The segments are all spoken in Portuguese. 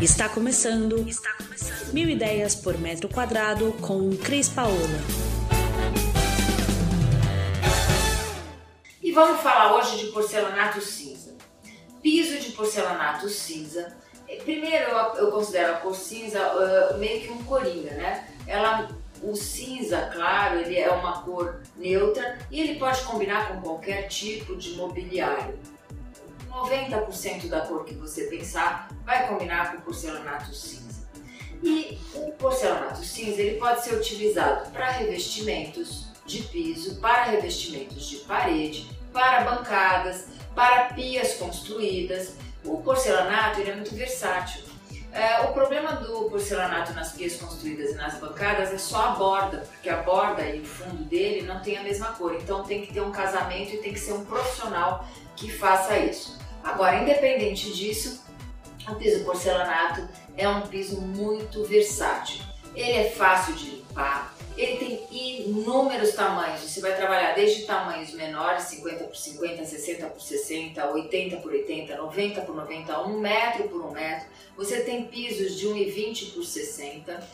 Está começando. Está começando. Mil ideias por metro quadrado com Cris Paola. E vamos falar hoje de porcelanato cinza. Piso de porcelanato cinza. É, primeiro, eu considero a cor cinza uh, meio que um coringa, né? Ela, o cinza, claro, ele é uma cor neutra e ele pode combinar com qualquer tipo de mobiliário. 90% da cor que você pensar vai combinar com porcelanato cinza. E o porcelanato cinza ele pode ser utilizado para revestimentos de piso, para revestimentos de parede, para bancadas, para pias construídas. O porcelanato ele é muito versátil. É, o problema do porcelanato nas pias construídas e nas bancadas é só a borda, porque a borda e o fundo dele não tem a mesma cor. Então tem que ter um casamento e tem que ser um profissional que faça isso. Agora, independente disso, o piso porcelanato é um piso muito versátil. Ele é fácil de limpar, ele tem inúmeros tamanhos. Você vai trabalhar desde tamanhos menores, 50 por 50, 60 por 60, 80 por 80, 90 por 90, 1 metro por 1 metro. Você tem pisos de 1,20 por 60.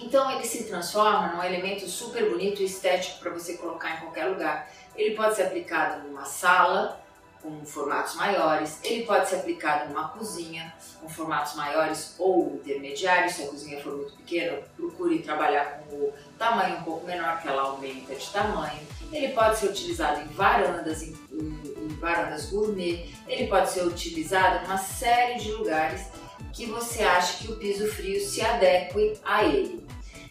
Então ele se transforma num elemento super bonito e estético para você colocar em qualquer lugar. Ele pode ser aplicado numa sala, com formatos maiores, ele pode ser aplicado numa cozinha com formatos maiores ou intermediários. Se a cozinha for muito pequena, procure trabalhar com o tamanho um pouco menor, que ela aumenta de tamanho. Ele pode ser utilizado em varandas, em, em, varandas gourmet, ele pode ser utilizado em uma série de lugares que você acha que o piso frio se adeque a ele.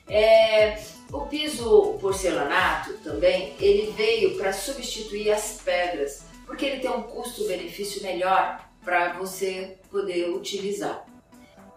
É, o piso porcelanato também, ele veio para substituir as pedras porque ele tem um custo-benefício melhor para você poder utilizar.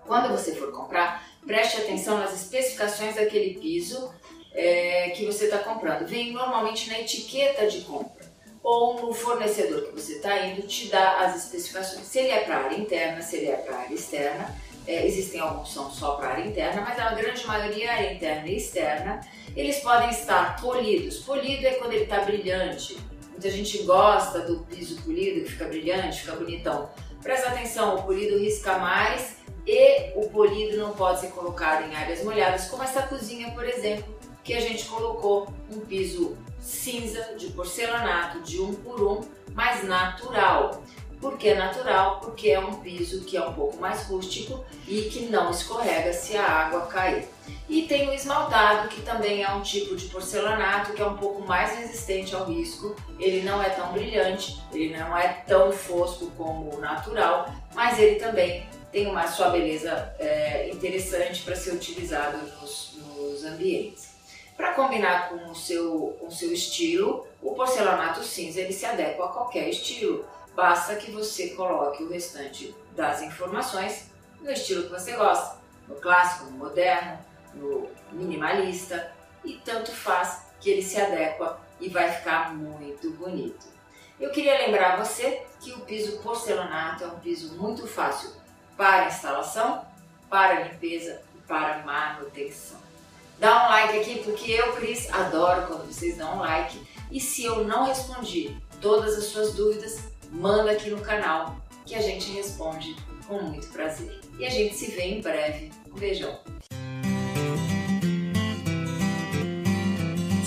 Quando você for comprar, preste atenção nas especificações daquele piso é, que você está comprando. Vem normalmente na etiqueta de compra ou no fornecedor que você está indo te dá as especificações. Se ele é para área interna, se ele é para área externa. É, existem alguns são só para área interna, mas a grande maioria é interna e externa. Eles podem estar polidos. Polido é quando ele está brilhante, Muita gente gosta do piso polido, que fica brilhante, fica bonitão. Presta atenção, o polido risca mais e o polido não pode ser colocado em áreas molhadas, como essa cozinha, por exemplo, que a gente colocou um piso cinza de porcelanato de um por um, mas natural. Por que natural? Porque é um piso que é um pouco mais rústico e que não escorrega se a água cair. E tem o esmaltado, que também é um tipo de porcelanato que é um pouco mais resistente ao risco. Ele não é tão brilhante, ele não é tão fosco como o natural, mas ele também tem uma sua beleza é, interessante para ser utilizado nos, nos ambientes. Para combinar com o, seu, com o seu estilo, o porcelanato cinza ele se adequa a qualquer estilo. Basta que você coloque o restante das informações no estilo que você gosta, no clássico, no moderno, no minimalista e tanto faz que ele se adequa e vai ficar muito bonito. Eu queria lembrar você que o piso porcelanato é um piso muito fácil para instalação, para limpeza e para manutenção. Dá um like aqui porque eu, Cris, adoro quando vocês dão um like. E se eu não respondi todas as suas dúvidas, manda aqui no canal que a gente responde com muito prazer. E a gente se vê em breve. Um beijão!